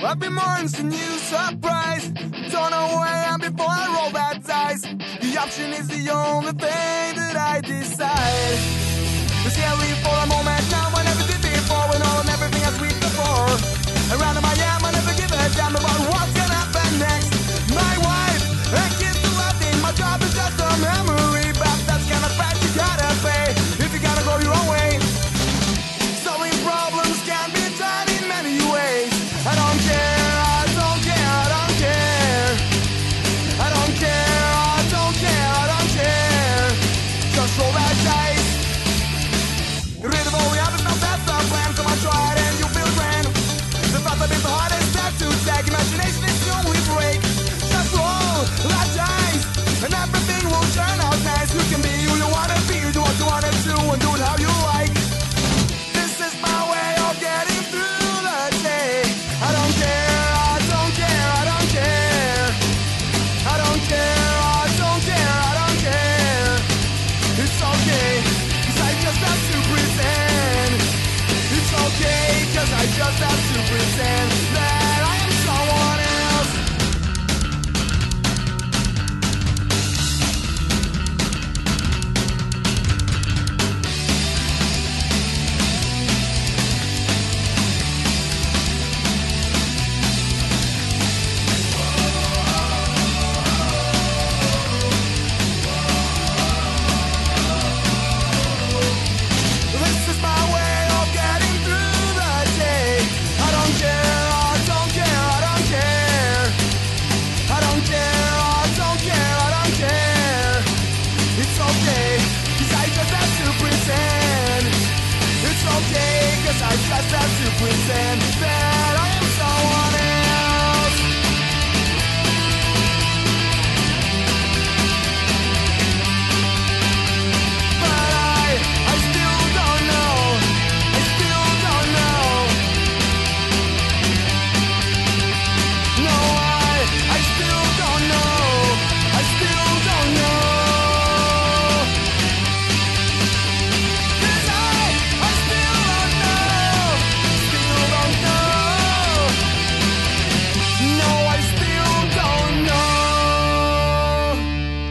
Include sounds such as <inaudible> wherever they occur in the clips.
Happy morning's the new surprise. Don't know where I am before I roll that dice. The option is the only thing that I decide. The scary for a moment now when everything before when all and everything has reached before. Around I am, I never give a damn about what's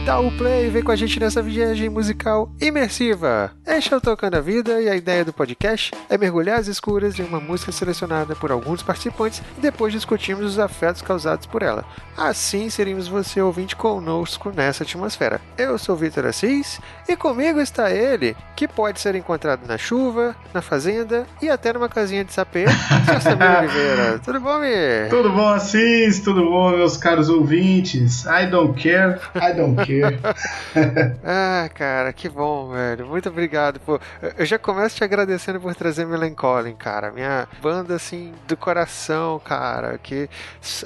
Dá o play e vem com a gente nessa viagem musical imersiva. Este é o Tocando a Vida e a ideia do podcast é mergulhar as escuras em uma música selecionada por alguns participantes e depois discutirmos os afetos causados por ela. Assim seríamos você ouvinte conosco nessa atmosfera. Eu sou Vitor Assis e comigo está ele, que pode ser encontrado na chuva, na fazenda e até numa casinha de sapê. <laughs> Samir Oliveira. Tudo bom, Mir? Tudo bom, Assis? Tudo bom, meus caros ouvintes? I don't care, I don't care. <laughs> <laughs> Ah, cara, que bom, velho. Muito obrigado. Pô. Eu já começo te agradecendo por trazer Melancholy, cara. Minha banda, assim, do coração, cara. Que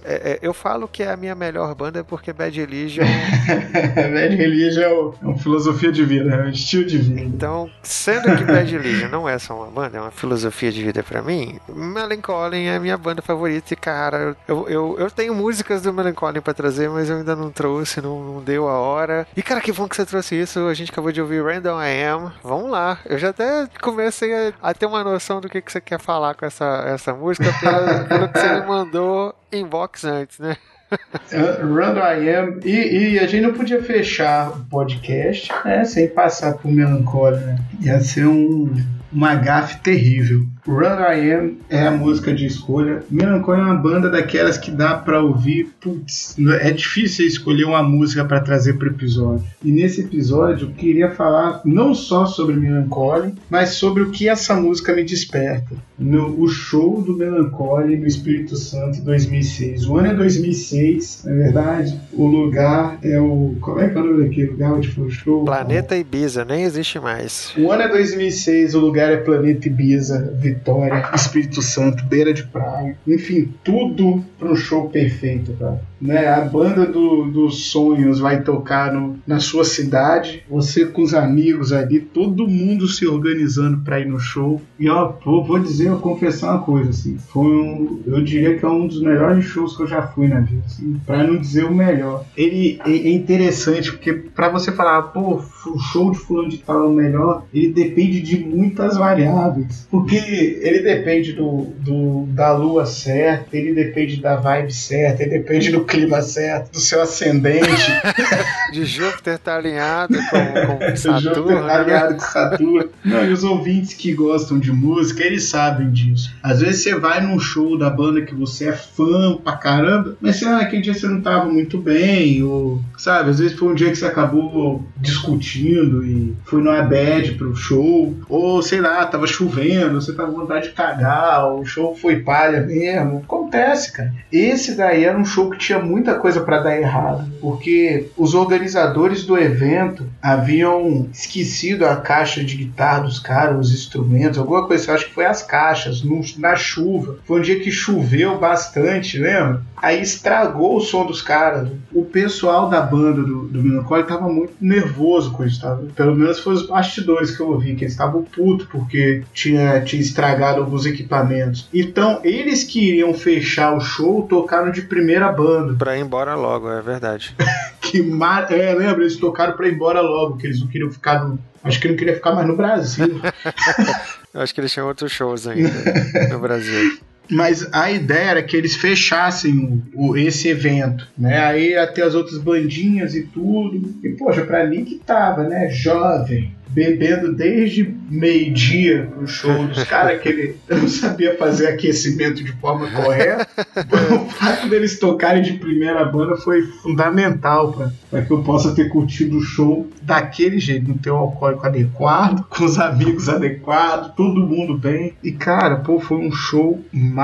é, é, eu falo que é a minha melhor banda porque Bad Religion. <laughs> Bad Religion é é uma filosofia de vida, é um estilo de vida. então, sendo que Bad Religion não é só uma banda, é uma filosofia de vida pra mim, Melancholy é a minha banda favorita. E, cara, eu, eu, eu tenho músicas do Melancholy pra trazer, mas eu ainda não trouxe, não, não deu a hora. E, cara, que bom que você trouxe isso. A gente acabou de ouvir Random I Am. Vamos lá. Eu já até comecei a, a ter uma noção do que, que você quer falar com essa, essa música pela- <laughs> pelo que você me mandou inbox antes, né? Uh, Random I Am. E, e a gente não podia fechar o podcast né, sem passar por Melancholy, né? Ia ser um, uma gafe terrível. Run I Am é a música de escolha. Melancholy é uma banda daquelas que dá pra ouvir. Putz, é difícil escolher uma música pra trazer pro episódio. E nesse episódio eu queria falar não só sobre Melancholy, mas sobre o que essa música me desperta. No, o show do Melancholy no Espírito Santo em 2006. O ano é 2006, na verdade. O lugar é o. Como é que é o nome daquele lugar onde foi o show? Planeta Ibiza, nem existe mais. O ano é 2006, o lugar é Planeta Ibiza, Vitória, Espírito Santo, beira de praia. Enfim, tudo para um show perfeito, cara. né? A banda do, dos sonhos vai tocar no, na sua cidade, você com os amigos ali, todo mundo se organizando para ir no show. E ó, vou, vou dizer, eu confessar uma coisa, assim, foi um, eu diria que é um dos melhores shows que eu já fui na vida, assim, para não dizer o melhor. Ele é, é interessante porque para você falar, pô, o show de fulano de tal é o melhor, ele depende de muitas variáveis, porque ele depende do, do da lua certa, ele depende da vibe certa, ele depende do clima certo, do seu ascendente. <laughs> de Júpiter tá alinhado com, com <laughs> Saturno. Júpiter tá alinhado com Saturno. Não, e os ouvintes que gostam de música, eles sabem disso. Às vezes você vai num show da banda que você é fã pra caramba, mas sei lá, aquele dia você não tava muito bem, ou sabe, às vezes foi um dia que você acabou discutindo e foi numa bad pro show, ou sei lá, tava chovendo, você tava vontade de cagar, o show foi palha mesmo. Acontece, cara. Esse daí era um show que tinha muita coisa para dar errado, porque os organizadores do evento haviam esquecido a caixa de guitarra dos caras, os instrumentos, alguma coisa, eu acho que foi as caixas, no, na chuva. Foi um dia que choveu bastante, lembra? Aí estragou o som dos caras. O pessoal da banda do, do Melancholy tava muito nervoso com isso, tava? Pelo menos foi os bastidores que eu ouvi, que eles estavam putos porque tinha, tinha estragado alguns equipamentos. Então, eles queriam fechar o show tocando de primeira banda. Pra ir embora logo, é verdade. <laughs> que mar... É, lembra? Eles tocaram pra ir embora logo, que eles não queriam ficar no. Acho que não queria ficar mais no Brasil. <laughs> Acho que eles tinham outros shows ainda no Brasil. Mas a ideia era que eles fechassem o, o, esse evento, né? Aí até as outras bandinhas e tudo. E, poxa, pra mim que tava, né? Jovem, bebendo desde meio-dia no show dos caras, que ele <laughs> não sabia fazer aquecimento de forma correta. <laughs> o fato deles tocarem de primeira banda foi fundamental para que eu possa ter curtido o show daquele jeito, no teu alcoólico adequado, <laughs> com os amigos adequados, todo mundo bem. E cara, pô, foi um show maravilhoso.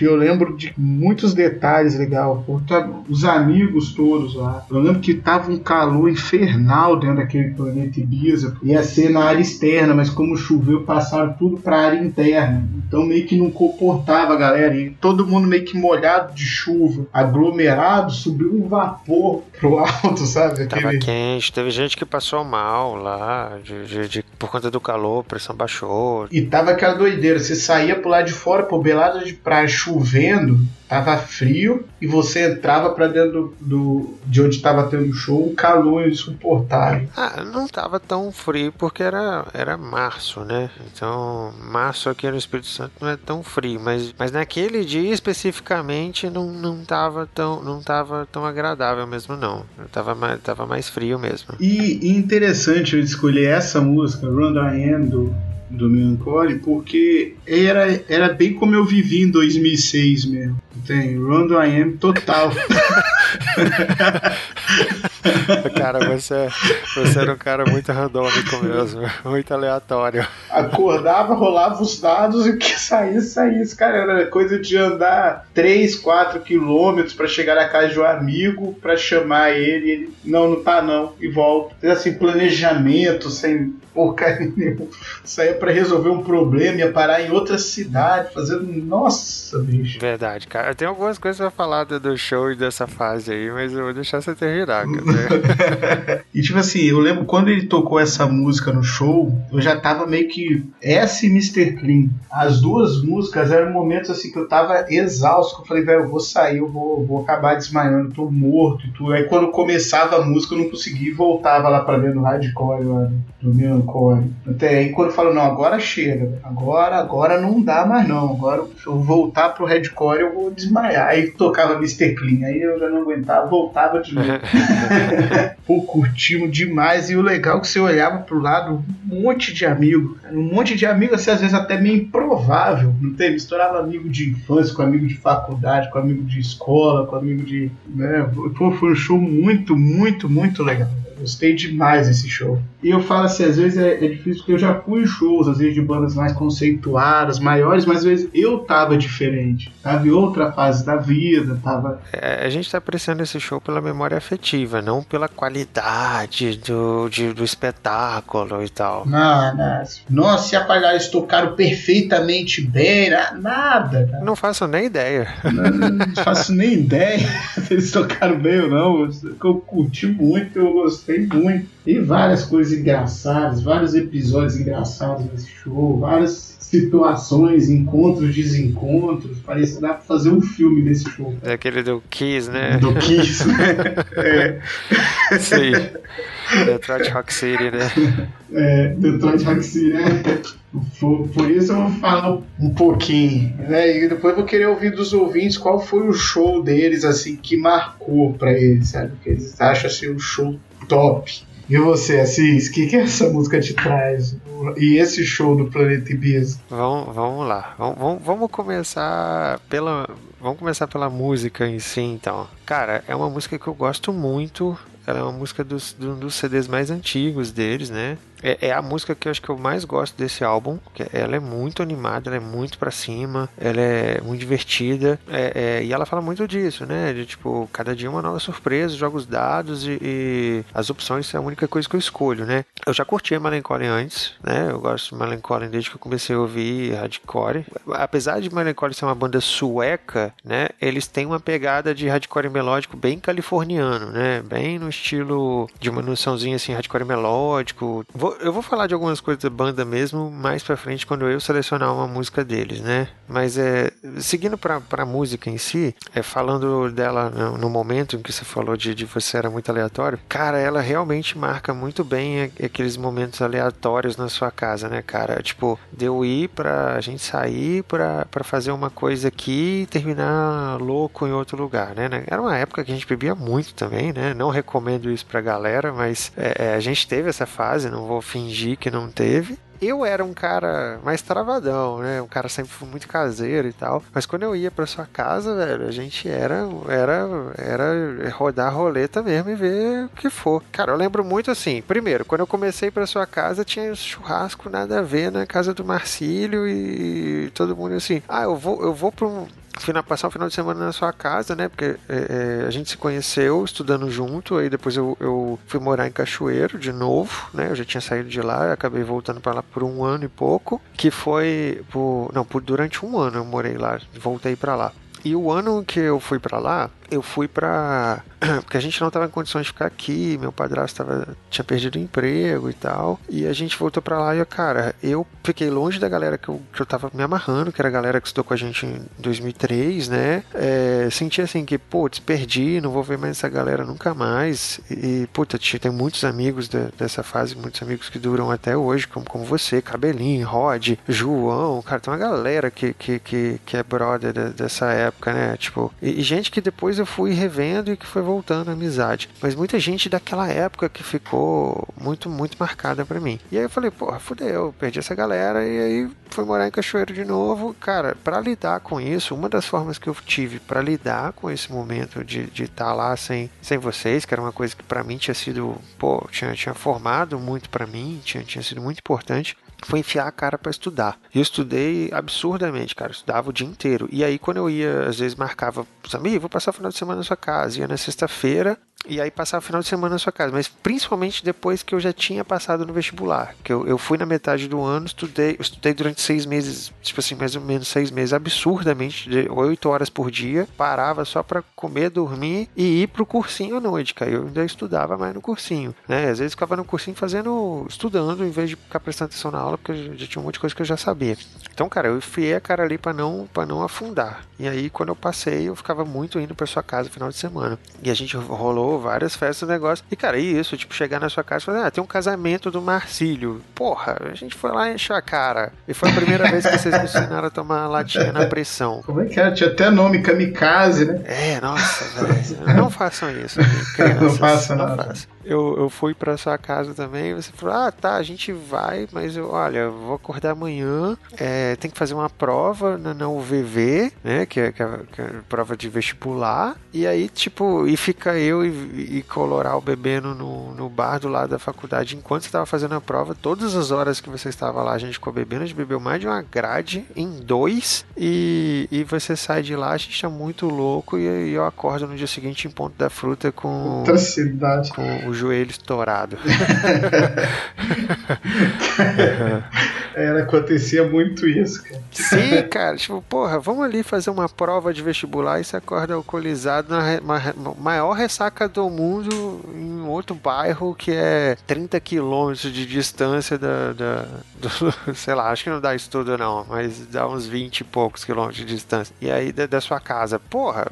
Eu lembro de muitos detalhes legal, tá, os amigos todos lá. Eu lembro que tava um calor infernal dentro daquele planeta Ibiza ia ser na área externa, mas como choveu, passaram tudo para a área interna. Então meio que não comportava a galera. E todo mundo meio que molhado de chuva, aglomerado, subiu um vapor pro alto, sabe? Aquele... Tava quente, teve gente que passou mal lá, de, de, de, por conta do calor, pressão baixou. E tava aquela doideira, você saía pro lado de fora, belada de praia chovendo, tava frio e você entrava para dentro do, do, de onde estava tendo show, um calor insuportável. Ah, não tava tão frio porque era, era março, né? Então, março aqui no Espírito Santo não é tão frio, mas, mas naquele dia especificamente não, não tava tão não tava tão agradável mesmo não. Tava mais, tava mais frio mesmo. E, e interessante eu escolher essa música, Run I Am do do Melancholy, porque era, era bem como eu vivi em 2006 mesmo. Tem Run I Am total. <laughs> <laughs> cara, você, você era um cara muito randômico mesmo, muito aleatório. Acordava, rolava os dados e o que saísse, saísse. Cara, era coisa de andar 3, 4 quilômetros para chegar na casa de um amigo, para chamar ele, ele, não, não tá não, e volta. Assim, planejamento, sem porcaria nenhuma. Saía para resolver um problema, ia parar em outra cidade, fazendo. Nossa, bicho. Verdade, cara. Tem algumas coisas pra falar do show e dessa fase aí, mas eu vou deixar você terminar, cara. <laughs> e tipo assim, eu lembro quando ele tocou essa música no show, eu já tava meio que. Essa e Mr. Clean. As duas músicas eram momentos assim que eu tava exausto, eu falei, velho, eu vou sair, eu vou, vou acabar desmaiando, tô morto e tudo. Aí quando começava a música, eu não conseguia e voltava lá pra dentro do hardcore, mano, do meu Core. Até aí quando eu falo, não, agora chega, agora, agora não dá mais não, agora se eu voltar pro Redcore eu vou desmaiar. Aí tocava Mr. Clean, aí eu já não aguentava, voltava de novo. <laughs> <laughs> Pô, curtimos demais e o legal é que você olhava pro lado, um monte de amigo, um monte de amigo, assim, às vezes até meio improvável, não tem? Misturava amigo de infância com amigo de faculdade, com amigo de escola, com amigo de... Né? Pô, foi um show muito, muito, muito legal Gostei demais desse show. E eu falo assim, às vezes é, é difícil porque eu já fui em shows, às vezes de bandas mais conceituadas, maiores, mas às vezes eu tava diferente. Tava em outra fase da vida, tava. É, a gente tá apreciando esse show pela memória afetiva, não pela qualidade do, de, do espetáculo e tal. Não, não. Nossa, se apagar, eles tocaram perfeitamente bem, nada. Cara. Não faço nem ideia. Não, não faço nem <laughs> ideia <laughs> se eles tocaram bem ou não. Eu curti muito, eu gostei muito. E várias coisas engraçadas, vários episódios engraçados nesse show, várias situações, encontros, desencontros. Parece que dá pra fazer um filme desse show. É aquele do Kiss, né? Do Kiss, né? <laughs> é. <laughs> Sim. Detroit Rock City, né? <laughs> É, Detroit Rock City, né? Por, por, isso eu vou falar um pouquinho, né? E depois eu vou querer ouvir dos ouvintes qual foi o show deles, assim, que marcou pra eles, sabe? Que eles acham, assim, um show top. E você, Assis, o que, que essa música te traz? E esse show do Planeta Ibiza? Vamos, vamos lá. Vamos, vamos começar pela. Vamos começar pela música em si, então. Cara, é uma música que eu gosto muito. Ela é uma música dos, dos CDs mais antigos deles, né? É, é, a música que eu acho que eu mais gosto desse álbum. Que ela é muito animada, ela é muito pra cima, ela é muito divertida. É, é, e ela fala muito disso, né? De tipo, cada dia uma nova surpresa, jogos dados e, e, as opções são a única coisa que eu escolho, né? Eu já curti a Melancholy antes, né? Eu gosto de Melancholy desde que eu comecei a ouvir hardcore. Apesar de Melancholy ser uma banda sueca, né? Eles têm uma pegada de hardcore melódico bem californiano, né? Bem no estilo de uma noçãozinha assim, hardcore melódico. Vou eu vou falar de algumas coisas da banda mesmo mais pra frente quando eu selecionar uma música deles, né? Mas é seguindo pra, pra música em si, é falando dela no, no momento em que você falou de, de você era muito aleatório, cara, ela realmente marca muito bem aqueles momentos aleatórios na sua casa, né, cara? Tipo, deu ir pra gente sair pra, pra fazer uma coisa aqui e terminar louco em outro lugar, né? Era uma época que a gente bebia muito também, né? Não recomendo isso pra galera, mas é, é, a gente teve essa fase, não vou fingir que não teve. Eu era um cara mais travadão, né? Um cara sempre muito caseiro e tal. Mas quando eu ia pra sua casa, velho, a gente era, era, era rodar roleta mesmo e ver o que for. Cara, eu lembro muito assim. Primeiro, quando eu comecei pra sua casa, tinha churrasco nada a ver na casa do Marcílio e todo mundo assim. Ah, eu vou, eu vou pra um, fui na, passar o final de semana na sua casa, né? Porque é, é, a gente se conheceu estudando junto, aí depois eu, eu, fui morar em Cachoeiro de novo, né? Eu já tinha saído de lá, acabei voltando para lá por um ano e pouco, que foi por, não, por durante um ano eu morei lá, voltei para lá. E o ano que eu fui para lá, eu fui para <clears throat> porque a gente não estava em condições de ficar aqui, meu padrasto tava, tinha perdido o emprego e tal, e a gente voltou para lá e, cara, eu fiquei longe da galera que eu, que eu tava me amarrando, que era a galera que estudou com a gente em 2003, né? É, senti assim que, pô, perdi, não vou ver mais essa galera nunca mais, e, puta, tem muitos amigos de, dessa fase, muitos amigos que duram até hoje, como, como você, Cabelinho, Rod, João, cara, tem uma galera que, que, que, que é brother de, dessa época, né? Tipo, e, e gente que depois eu fui revendo e que foi voltando a amizade. Mas muita gente daquela época que ficou muito, muito marcada para mim. E aí eu falei, porra, fudeu, perdi essa galera e aí fui morar em Cachoeiro de novo. Cara, para lidar com isso, uma das formas que eu tive para lidar com esse momento de estar tá lá sem, sem vocês, que era uma coisa que para mim tinha sido, pô, tinha, tinha formado muito para mim, tinha, tinha sido muito importante foi enfiar a cara para estudar. E eu estudei absurdamente, cara. Eu estudava o dia inteiro. E aí, quando eu ia, às vezes marcava, amigos, vou passar o final de semana na sua casa. Ia na sexta-feira, e aí passar o final de semana na sua casa, mas principalmente depois que eu já tinha passado no vestibular, que eu, eu fui na metade do ano, estudei, estudei durante seis meses, tipo assim, mais ou menos seis meses, absurdamente, de oito horas por dia, parava só para comer, dormir e ir pro cursinho à noite, cara, eu ainda estudava mais no cursinho, né, às vezes ficava no cursinho fazendo, estudando, em vez de ficar prestando atenção na aula, porque já tinha um monte de coisa que eu já sabia. Então, cara, eu enfiei a cara ali para não, pra não afundar, e aí quando eu passei, eu ficava muito indo pra sua casa no final de semana, e a gente rolou várias festas, negócio. E, cara, e isso, tipo, chegar na sua casa e falar, ah, tem um casamento do Marcílio. Porra, a gente foi lá encher a cara. E foi a primeira vez que vocês me ensinaram a tomar latinha na pressão. Como é que era? Tinha até nome kamikaze, né? É, nossa, velho. Não façam isso. <laughs> Crianças, não façam, não. não façam. Eu, eu fui pra sua casa também, você falou, ah, tá, a gente vai, mas eu, olha, vou acordar amanhã, é, tem que fazer uma prova na, na UVV, né, que é, que, é, que é a prova de vestibular, e aí, tipo, e fica eu e, e Coloral bebendo no, no bar do lado da faculdade enquanto você estava fazendo a prova, todas as horas que você estava lá, a gente ficou bebendo, a gente bebeu mais de uma grade em dois, e, e você sai de lá, a gente tá muito louco, e, e eu acordo no dia seguinte em Ponto da Fruta com, Outra cidade. com o joelho estourado. <laughs> <laughs> Era, acontecia muito isso, cara. Sim, cara, tipo, porra, vamos ali fazer uma prova de vestibular e você acorda alcoolizado na maior ressaca do mundo em outro bairro que é 30 quilômetros de distância da, da- do, <laughs> sei lá, acho que não dá isso tudo não, mas dá uns 20 e poucos quilômetros de distância. E aí da, da sua casa, porra,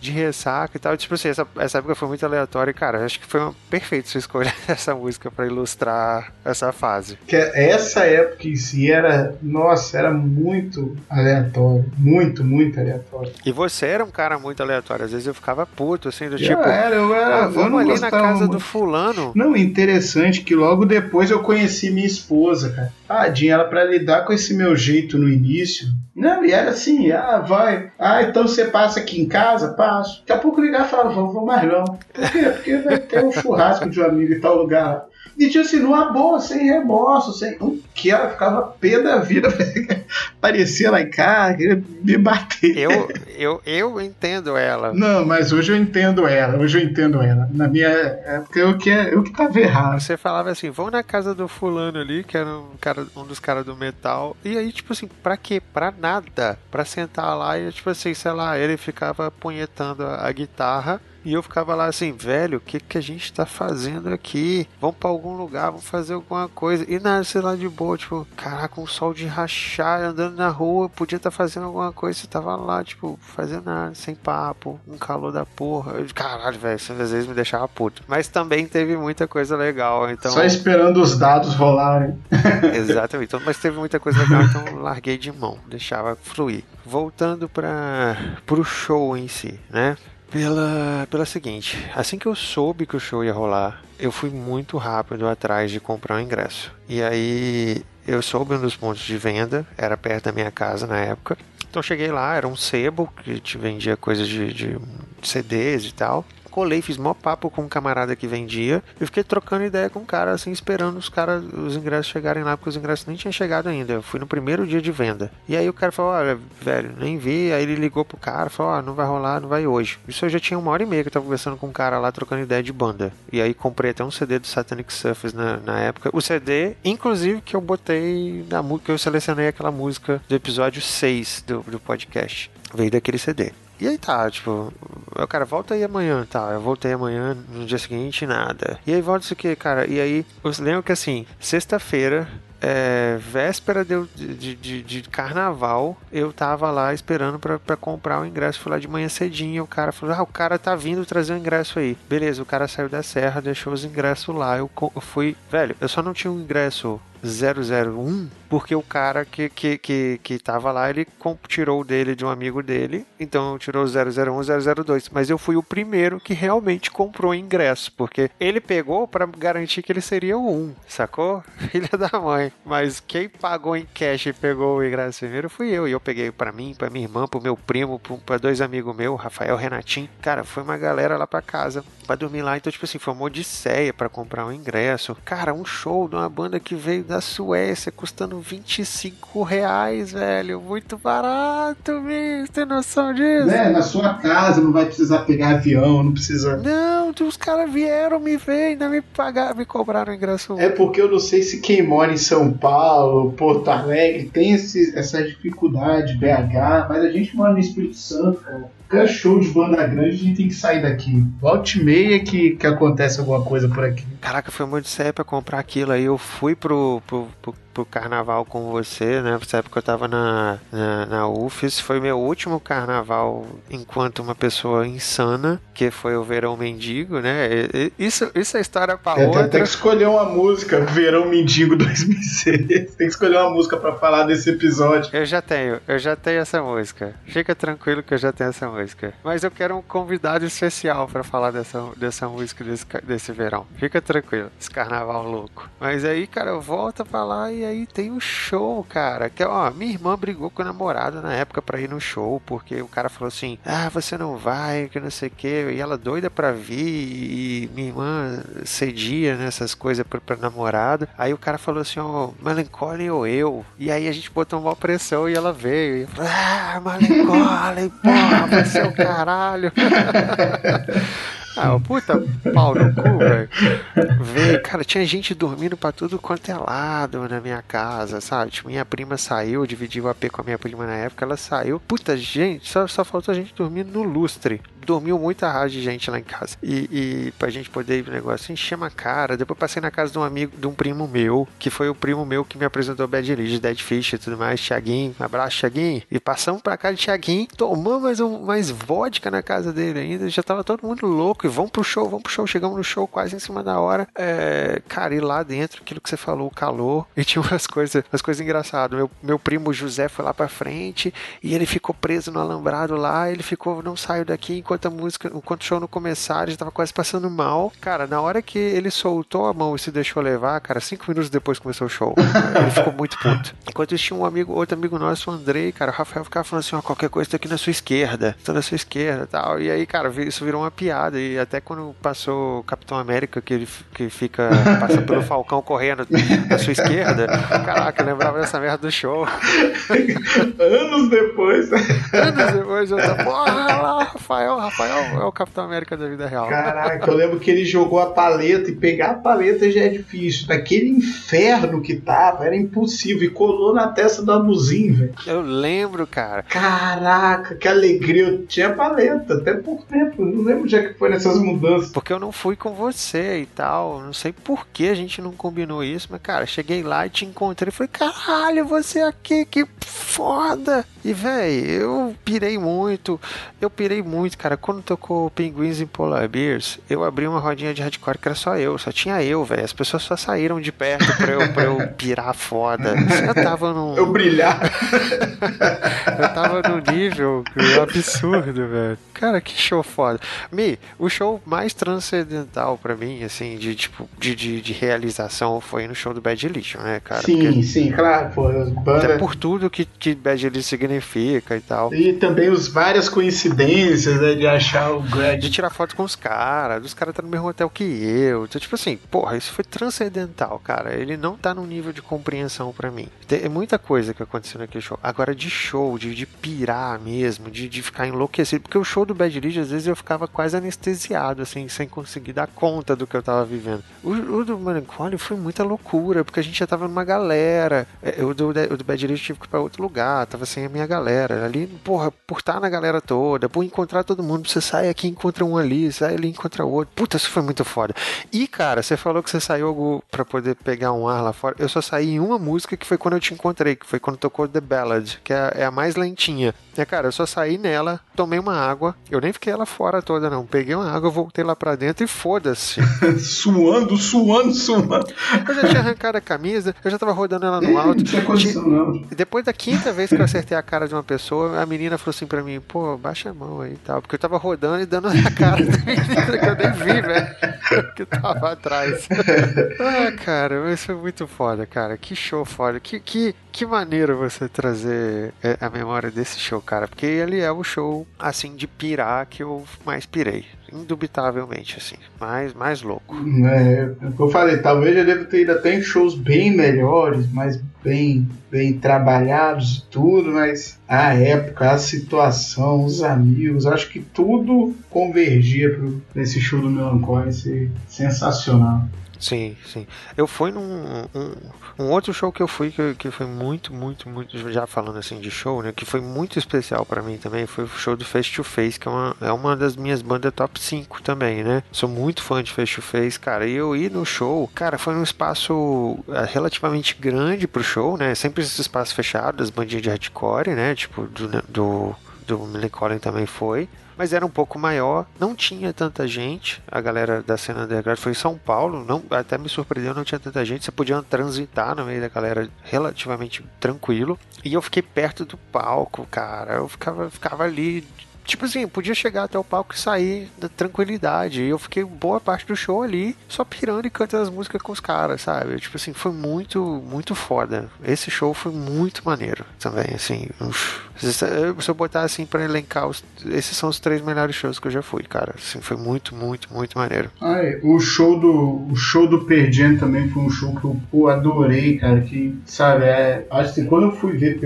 de ressaca e tal, tipo assim, essa, essa época foi muito aleatória e, cara, acho que foi uma, perfeito você escolher <laughs> essa música pra ilustrar essa fase. Que essa época em si era, nossa, era muito aleatório. Muito, muito aleatório. E você era um cara muito aleatório. Às vezes eu ficava puto, assim, do Eu tipo, era, eu era, ah, vamos ali na casa do muito. fulano. Não, interessante que logo depois eu conheci minha esposa, cara. Tadinha, ela pra lidar com esse meu jeito no início. Não, e era assim, ah, vai. Ah, então você passa aqui em casa? Passo. Daqui a pouco ligar e falava, vamos, vamos mais não. Por quê? Porque vai ter um churrasco de um amigo em tal lugar. E tipo assim, numa boa, sem remorso, sem. O que ela ficava pé da vida. <laughs> Parecia lá em casa, queria me bater. Eu, eu, eu entendo ela. Não, mas hoje eu entendo ela, hoje eu entendo ela. Na minha época eu que, eu que tava errado. Você falava assim, vamos na casa do fulano ali, que era um, cara, um dos caras do metal. E aí, tipo assim, pra quê? Pra nada. Pra sentar lá e, tipo assim, sei lá, ele ficava punhetando a, a guitarra. E eu ficava lá assim, velho, o que, que a gente tá fazendo aqui? Vamos pra algum lugar, vamos fazer alguma coisa. E nada, sei lá, de boa, tipo, caraca, um sol de rachar, andando na rua, podia estar fazendo alguma coisa. Você tava lá, tipo, fazendo nada, sem papo, um calor da porra. Eu, caralho, velho, isso às vezes me deixava puto. Mas também teve muita coisa legal, então. Só esperando os dados rolarem. <laughs> Exatamente. Então, mas teve muita coisa legal, então larguei de mão, deixava fluir. Voltando para o show em si, né? Pela, pela seguinte, assim que eu soube que o show ia rolar, eu fui muito rápido atrás de comprar o ingresso. E aí eu soube um dos pontos de venda, era perto da minha casa na época. Então cheguei lá, era um sebo que te vendia coisas de, de CDs e tal colei, fiz mó papo com um camarada que vendia. Eu fiquei trocando ideia com o cara, assim, esperando os caras, os ingressos chegarem lá, porque os ingressos nem tinham chegado ainda. Eu fui no primeiro dia de venda. E aí o cara falou: Olha, velho, nem vi. Aí ele ligou pro cara, falou: Ó, não vai rolar, não vai hoje. Isso eu já tinha uma hora e meia que eu tava conversando com um cara lá, trocando ideia de banda. E aí comprei até um CD do Satanic Surface na, na época. O CD, inclusive, que eu botei na música, que eu selecionei aquela música do episódio 6 do, do podcast. Veio daquele CD. E aí tá, tipo, o cara volta aí amanhã, tá? Eu voltei amanhã, no dia seguinte, nada. E aí volta isso aqui, cara. E aí, eu que assim, sexta-feira, é, véspera de, de, de, de, carnaval, eu tava lá esperando pra comprar o ingresso. Fui lá de manhã cedinho. O cara falou: Ah, o cara tá vindo trazer o ingresso aí. Beleza, o cara saiu da serra, deixou os ingressos lá. Eu, eu fui, velho, eu só não tinha um ingresso 001 porque o cara que, que, que, que tava lá, ele tirou dele de um amigo dele, então tirou 001 002, mas eu fui o primeiro que realmente comprou ingresso, porque ele pegou para garantir que ele seria o 1, sacou? <laughs> Filha da mãe. Mas quem pagou em cash e pegou o ingresso primeiro fui eu, e eu peguei para mim, para minha irmã, pro meu primo, para dois amigos meus, Rafael Renatinho. Cara, foi uma galera lá para casa para dormir lá, então tipo assim, foi uma odisseia para comprar um ingresso. Cara, um show de uma banda que veio da Suécia, custando 25 reais, velho. Muito barato, bicho. Tem noção disso? É, na sua casa, não vai precisar pegar avião, não precisa. Não, os caras vieram me ver, ainda me pagaram, me cobraram o ingresso. É porque eu não sei se quem mora em São Paulo, Porto Alegre, tem esse, essa dificuldade, BH, mas a gente mora no Espírito Santo, cara. Cada show de banda grande a gente tem que sair daqui. Volte e meia que, que acontece alguma coisa por aqui. Caraca, foi uma odisseia pra comprar aquilo aí. Eu fui pro, pro, pro, pro carnaval com você, né? Nessa época eu tava na, na, na UFES. Foi meu último carnaval enquanto uma pessoa insana, que foi o Verão Mendigo, né? Isso, isso é história pra é, outra. Tem que escolher uma música, Verão Mendigo <laughs> 2006. tem que escolher uma música pra falar desse episódio. Eu já tenho, eu já tenho essa música. Fica tranquilo que eu já tenho essa música. Mas eu quero um convidado especial para falar dessa, dessa música desse, desse verão. Fica tranquilo, esse carnaval louco. Mas aí, cara, eu volto pra lá e e aí tem o show, cara. Que, ó, minha irmã brigou com o namorado na época pra ir no show, porque o cara falou assim: ah, você não vai, que não sei o quê. E ela doida pra vir, e minha irmã cedia nessas coisas pra, pra namorado. Aí o cara falou assim: ó, oh, Melancholy ou eu? E aí a gente botou uma pressão e ela veio. E ah, Melancholy, porra, vai ser o caralho. <laughs> Ah, puta pau no cu, velho. Cara, tinha gente dormindo pra tudo quanto é lado na minha casa, sabe? Tipo, minha prima saiu, dividiu o AP com a minha prima na época, ela saiu. Puta, gente, só, só faltou a gente dormindo no lustre. Dormiu muita rádio de gente lá em casa. E, e pra gente poder ir pro negócio, encher a cara. Depois passei na casa de um amigo, de um primo meu, que foi o primo meu que me apresentou Bad Lead, Dead Fish e tudo mais. Thiaguinho, abraço, Thiaguinho. E passamos pra casa de Thiaguinho, tomamos mais, um, mais vodka na casa dele ainda. Já tava todo mundo louco. E vamos pro show, vamos pro show. Chegamos no show quase em cima da hora. É, cara, e lá dentro, aquilo que você falou, o calor. <laughs> E tinha umas coisas, umas coisas engraçadas. Meu, meu primo José foi lá pra frente e ele ficou preso no alambrado lá. Ele ficou, não saiu daqui enquanto a música, enquanto o show não começar, ele tava quase passando mal. Cara, na hora que ele soltou a mão e se deixou levar, cara, cinco minutos depois começou o show. ele ficou muito puto. <laughs> Enquanto isso, tinha um amigo, outro amigo nosso, o Andrei, cara, o Rafael ficava falando assim, ó, qualquer coisa tá aqui na sua esquerda, tá na sua esquerda tal. E aí, cara, isso virou uma piada. E até quando passou o Capitão América, que ele que fica, <laughs> passa pelo Falcão correndo na sua esquerda, caraca, eu lembrava dessa merda do show. Anos depois. Anos depois, eu tava, porra, lá, Rafael, Rafael é o Capitão América da vida real. Caraca, eu lembro que ele jogou a paleta e pegar a paleta já é difícil. Naquele inferno que tava, era impossível. E colou na testa do Abuzinho, velho. Eu lembro, cara. Caraca, que alegria. Eu tinha paleta até pouco tempo. Não lembro já que foi nessas mudanças. Porque eu não fui com você e tal. Não sei por que a gente não combinou isso, mas, cara, cheguei lá e te encontrei falei, caralho, você aqui, que foda. E, velho, eu pirei muito. Eu pirei muito, cara. Quando tocou Pinguins em Polar Bears, eu abri uma rodinha de hardcore que era só eu. Só tinha eu, velho. As pessoas só saíram de perto pra eu, pra eu pirar foda. Eu tava num. <laughs> Eu brilhar. <laughs> eu tava num nível absurdo, velho. Cara, que show foda. Mi, o show mais transcendental pra mim, assim, de tipo, de, de, de realização foi no show do Bad Religion, né, cara? Sim, Porque... sim, claro, pô. Banda... Até por tudo que, que Bad Religion significa e tal. E também os várias coincidências, né, de achar o Greg. De tirar foto com os caras, os caras tá no mesmo hotel que eu. Então, tipo assim, porra, isso foi transcendental, cara. Ele não tá num nível de compreensão para mim. Tem muita coisa que aconteceu naquele show. Agora, de show, de, de pirar mesmo, de, de ficar enlouquecido. Porque o show do Bad Religion, às vezes eu ficava quase anestesiado, assim, sem conseguir dar conta do que eu tava vivendo. O, o do Melancholy foi muita loucura, porque a gente já tava numa galera. É, o do, o do Bad Religion tive que ir pra outro lugar, tava sem a minha galera. Ali, porra, por estar na galera toda, por encontrar todo mundo, você sai aqui encontra um ali, sai ali encontra outro. Puta, isso foi muito foda. E, cara, você falou que você saiu pra poder pegar um ar lá fora. Eu só saí em uma música que foi quando eu te encontrei, que foi quando tocou The Ballad, que é, é a mais lentinha. É, cara, eu só saí nela, tomei uma água, eu nem fiquei ela fora toda, não. Peguei uma água, voltei lá pra dentro e foda-se. <laughs> suando, suando, suando. Eu já tinha arrancado a camisa, eu já tava rodando ela no alto. Não tinha condição, não. Depois da quinta vez que eu acertei a cara de uma pessoa, a menina falou assim pra mim, pô, baixa a mão aí e tal. Porque eu tava rodando e dando na <laughs> cara da menina que eu nem vi, velho. Que tava atrás. <laughs> ah, cara, isso foi muito foda, cara. Que show foda. Que, que, que maneiro você trazer é, a memória desse show, cara. Porque ele é o show, assim, de pirar que eu mais pirei indubitavelmente, assim, mais, mais louco. É, eu falei, talvez eu deva ter ido até em shows bem melhores, mais bem, bem trabalhados e tudo, mas a época, a situação, os amigos, acho que tudo convergia para esse show do Melancholy ser sensacional. Sim, sim. Eu fui num um, um outro show que eu fui que, que foi muito, muito, muito já falando assim de show, né, que foi muito especial para mim também, foi o show do Face to Face, que é uma, é uma das minhas bandas top 5 também, né? Sou muito fã de Face to Face, cara. E eu ir no show, cara, foi num espaço é, relativamente grande pro show, né? Sempre esse espaço fechado, das bandinhas de hardcore, né? Tipo do do do Melancholy também foi mas era um pouco maior, não tinha tanta gente. A galera da cena underground foi em São Paulo, não, até me surpreendeu, não tinha tanta gente. Você podia transitar no meio da galera relativamente tranquilo. E eu fiquei perto do palco, cara. Eu ficava, ficava ali tipo assim, podia chegar até o palco e sair da tranquilidade. E eu fiquei boa parte do show ali, só pirando e cantando as músicas com os caras, sabe? Tipo assim, foi muito, muito foda. Esse show foi muito maneiro também, assim. uf. Se eu botar assim pra elencar, os, esses são os três melhores shows que eu já fui, cara. Assim, foi muito, muito, muito maneiro. Ai, o show do o show do Pearl Jam também foi um show que eu adorei, cara. Que, sabe, é, acho que quando eu fui ver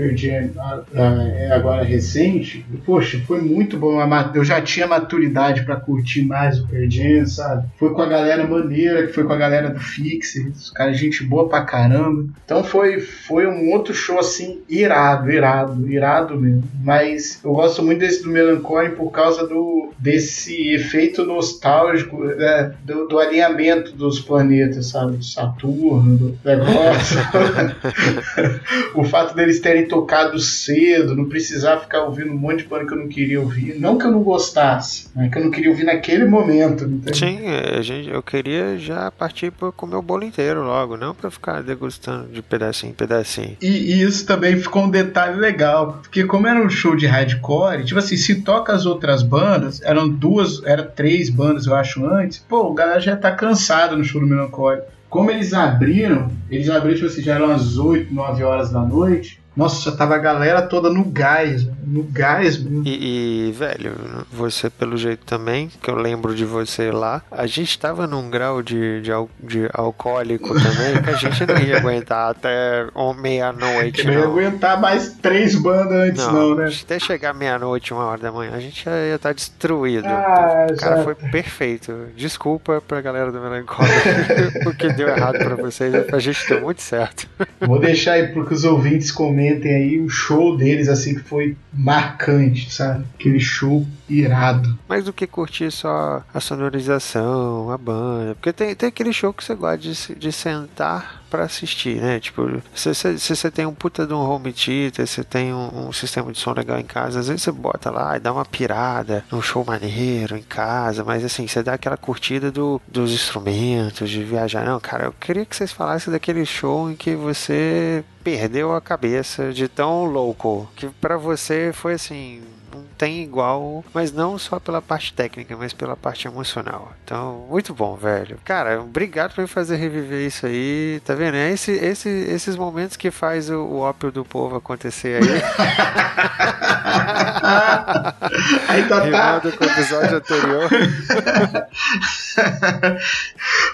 a- é agora recente, poxa, foi muito bom. Eu já tinha maturidade pra curtir mais o Pearl Jam, sabe? Foi com a galera maneira, que foi com a galera do Fix, os gente boa pra caramba. Então foi, foi um outro show assim, irado, irado, irado mesmo. Mas eu gosto muito desse do Melancholy por causa do desse efeito nostálgico, né, do, do alinhamento dos planetas, sabe? Do Saturno, do negócio. <laughs> o fato deles terem tocado cedo, não precisar ficar ouvindo um monte de banda que eu não queria ouvir. Não que eu não gostasse, mas que eu não queria ouvir naquele momento. entendeu? Sim, é, a gente, eu queria já partir pra comer o bolo inteiro logo, não pra ficar degustando de pedacinho em pedacinho. E, e isso também ficou um detalhe legal, porque como era um show de hardcore, tipo assim, se toca as outras bandas, eram duas, era três bandas, eu acho, antes, pô, o galera já tá cansado no show do Melancholy. Como eles abriram, eles abriram, tipo assim, já eram as 8, 9 horas da noite, nossa, já tava a galera toda no gás, no gás mesmo. E, e, velho, você pelo jeito também, que eu lembro de você lá, a gente tava num grau de, de, al- de alcoólico também que a gente não ia aguentar até meia-noite, não ia não. aguentar mais três bandas antes, não, né? Até chegar meia-noite, uma hora da manhã, a gente já ia estar destruído. Ah, o cara exato. foi perfeito. Desculpa pra galera do Melancólico <laughs> o que deu errado pra vocês, a gente deu muito certo. Vou deixar aí que os ouvintes comentem aí o show deles, assim, que foi marcante, sabe? Aquele show irado. Mais do que curtir só a sonorização, a banda. Porque tem, tem aquele show que você gosta de, de sentar pra assistir, né? Tipo, se você tem um puta de um home theater, você tem um, um sistema de som legal em casa, às vezes você bota lá e dá uma pirada num show maneiro em casa, mas assim, você dá aquela curtida do, dos instrumentos, de viajar. Não, cara, eu queria que vocês falassem daquele show em que você perdeu a cabeça de tão louco, que pra você foi assim, não tem igual, mas não só pela parte técnica, mas pela parte emocional. Então, muito bom, velho. Cara, obrigado por me fazer reviver isso aí, tá vendo? É esse, esse, esses momentos que faz o, o ópio do povo acontecer aí, <laughs> Aí tá, tá com o episódio anterior. <laughs>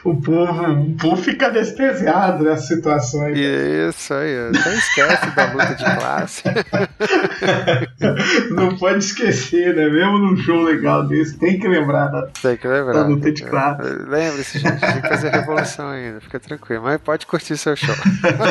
o povo, o povo fica anestesiado nessas situações. Isso aí, até esquece da luta de classe. <laughs> Não pode esquecer, né? Mesmo num show legal desse, tem que lembrar da, Tem que lembrar. da luta de classe. Lembre-se, gente, tem que fazer revolução ainda, fica tranquilo. Mas pode curtir seu show.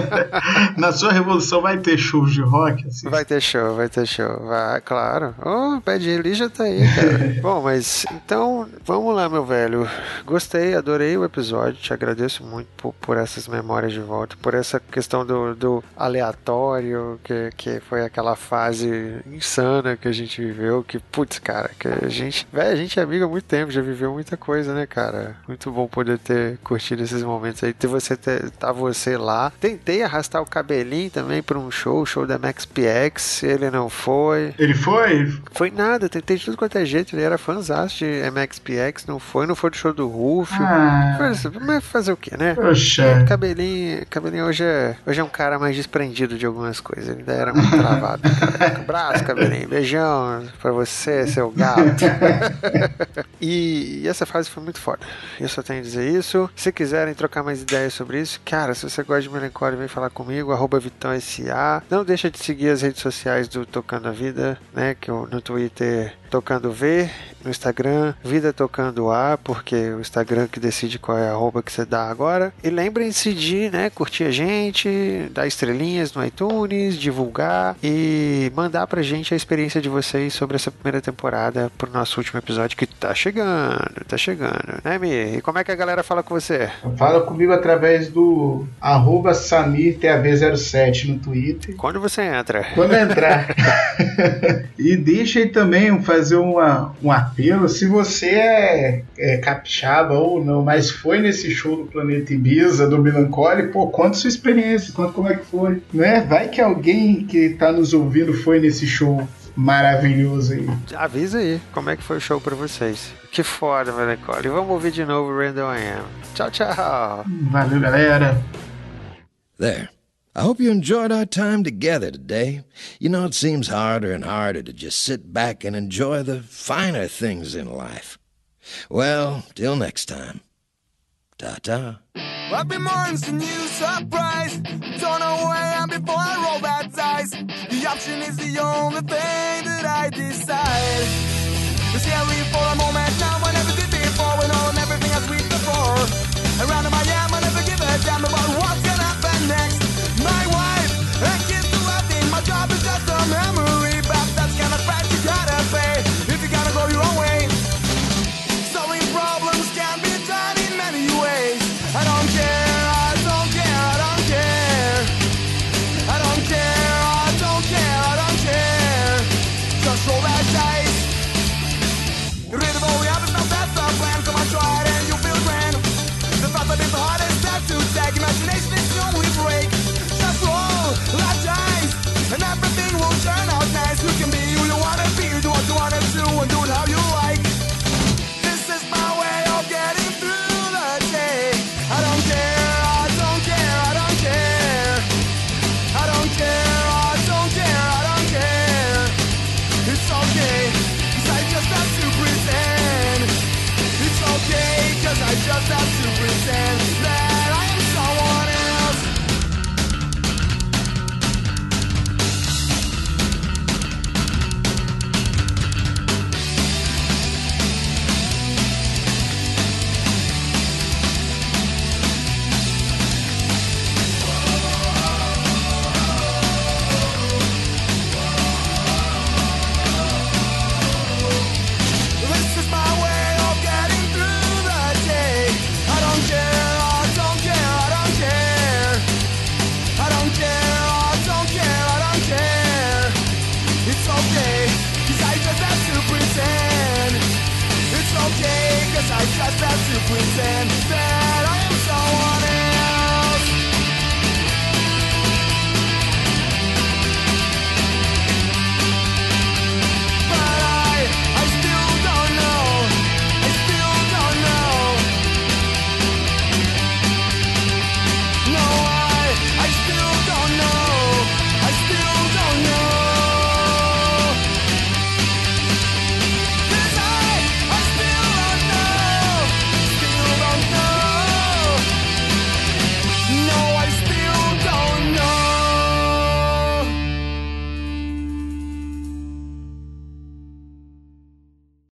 <laughs> Na sua revolução vai ter shows de rock, assim. Vai ter show, vai ter show. Vai, claro. Oh, Bad Religion tá aí, cara. <laughs> Bom, mas então, vamos lá, meu velho. Gostei, adorei o episódio. Te agradeço muito por, por essas memórias de volta, por essa questão do, do aleatório, que, que foi aquela fase insana que a gente viveu. Que, putz, cara, que a gente. Velho, a gente é amigo há muito tempo, já viveu muita coisa, né, cara? Muito bom poder ter curtido esses momentos aí. Ter você ter, tá você lá. Tentei arrastar o cabelinho também pra um show, o show da Max PX. Ele não foi. Ele foi? Foi nada, tentei de tudo quanto é jeito. Ele era fãzaço de MXPX, não foi, não foi do show do Rufio. Ah, Mas, mas fazer o que, né? poxa. Cabelinho, cabelinho hoje é, hoje é um cara mais desprendido de algumas coisas. Ele ainda era muito travado. <laughs> Abraço, cabelinho. Beijão pra você, seu gato. <laughs> e, e essa fase foi muito foda. Eu só tenho a dizer isso. Se quiserem trocar mais ideias sobre isso, cara, se você gosta de melancolia, vem falar comigo, arroba VitãoSA. Não deixa de seguir as redes sociais do Tocando a Vida, né? Que eu, no Twitter Tocando V, no Instagram, Vida Tocando A, porque o Instagram que decide qual é a arroba que você dá agora. E lembrem-se de, né, curtir a gente, dar estrelinhas no iTunes, divulgar e mandar pra gente a experiência de vocês sobre essa primeira temporada pro nosso último episódio que tá chegando, tá chegando, né, Mi? E como é que a galera fala com você? Fala comigo através do arroba SamirTAV07 no Twitter. Quando você entra? Quando entrar. <laughs> e deixa aí também fazer uma, um apelo, se você é, é, capixaba ou não, mas foi nesse show do Planeta Ibiza, do Melancoli, pô, conta sua experiência, conta como é que foi, né? Vai que alguém que tá nos ouvindo foi nesse show maravilhoso aí. Avisa aí como é que foi o show para vocês. Que foda, Melancoli. Vamos ouvir de novo Random I Am. Tchau, tchau. Valeu, galera. There. I hope you enjoyed our time together today. You know, it seems harder and harder to just sit back and enjoy the finer things in life. Well, till next time. Ta ta. Mornings new surprise. Don't know where I am before I roll that dice. The option is the only thing that I decide. The scary for a moment now, I never did before, all and everything sweet before. Around my remember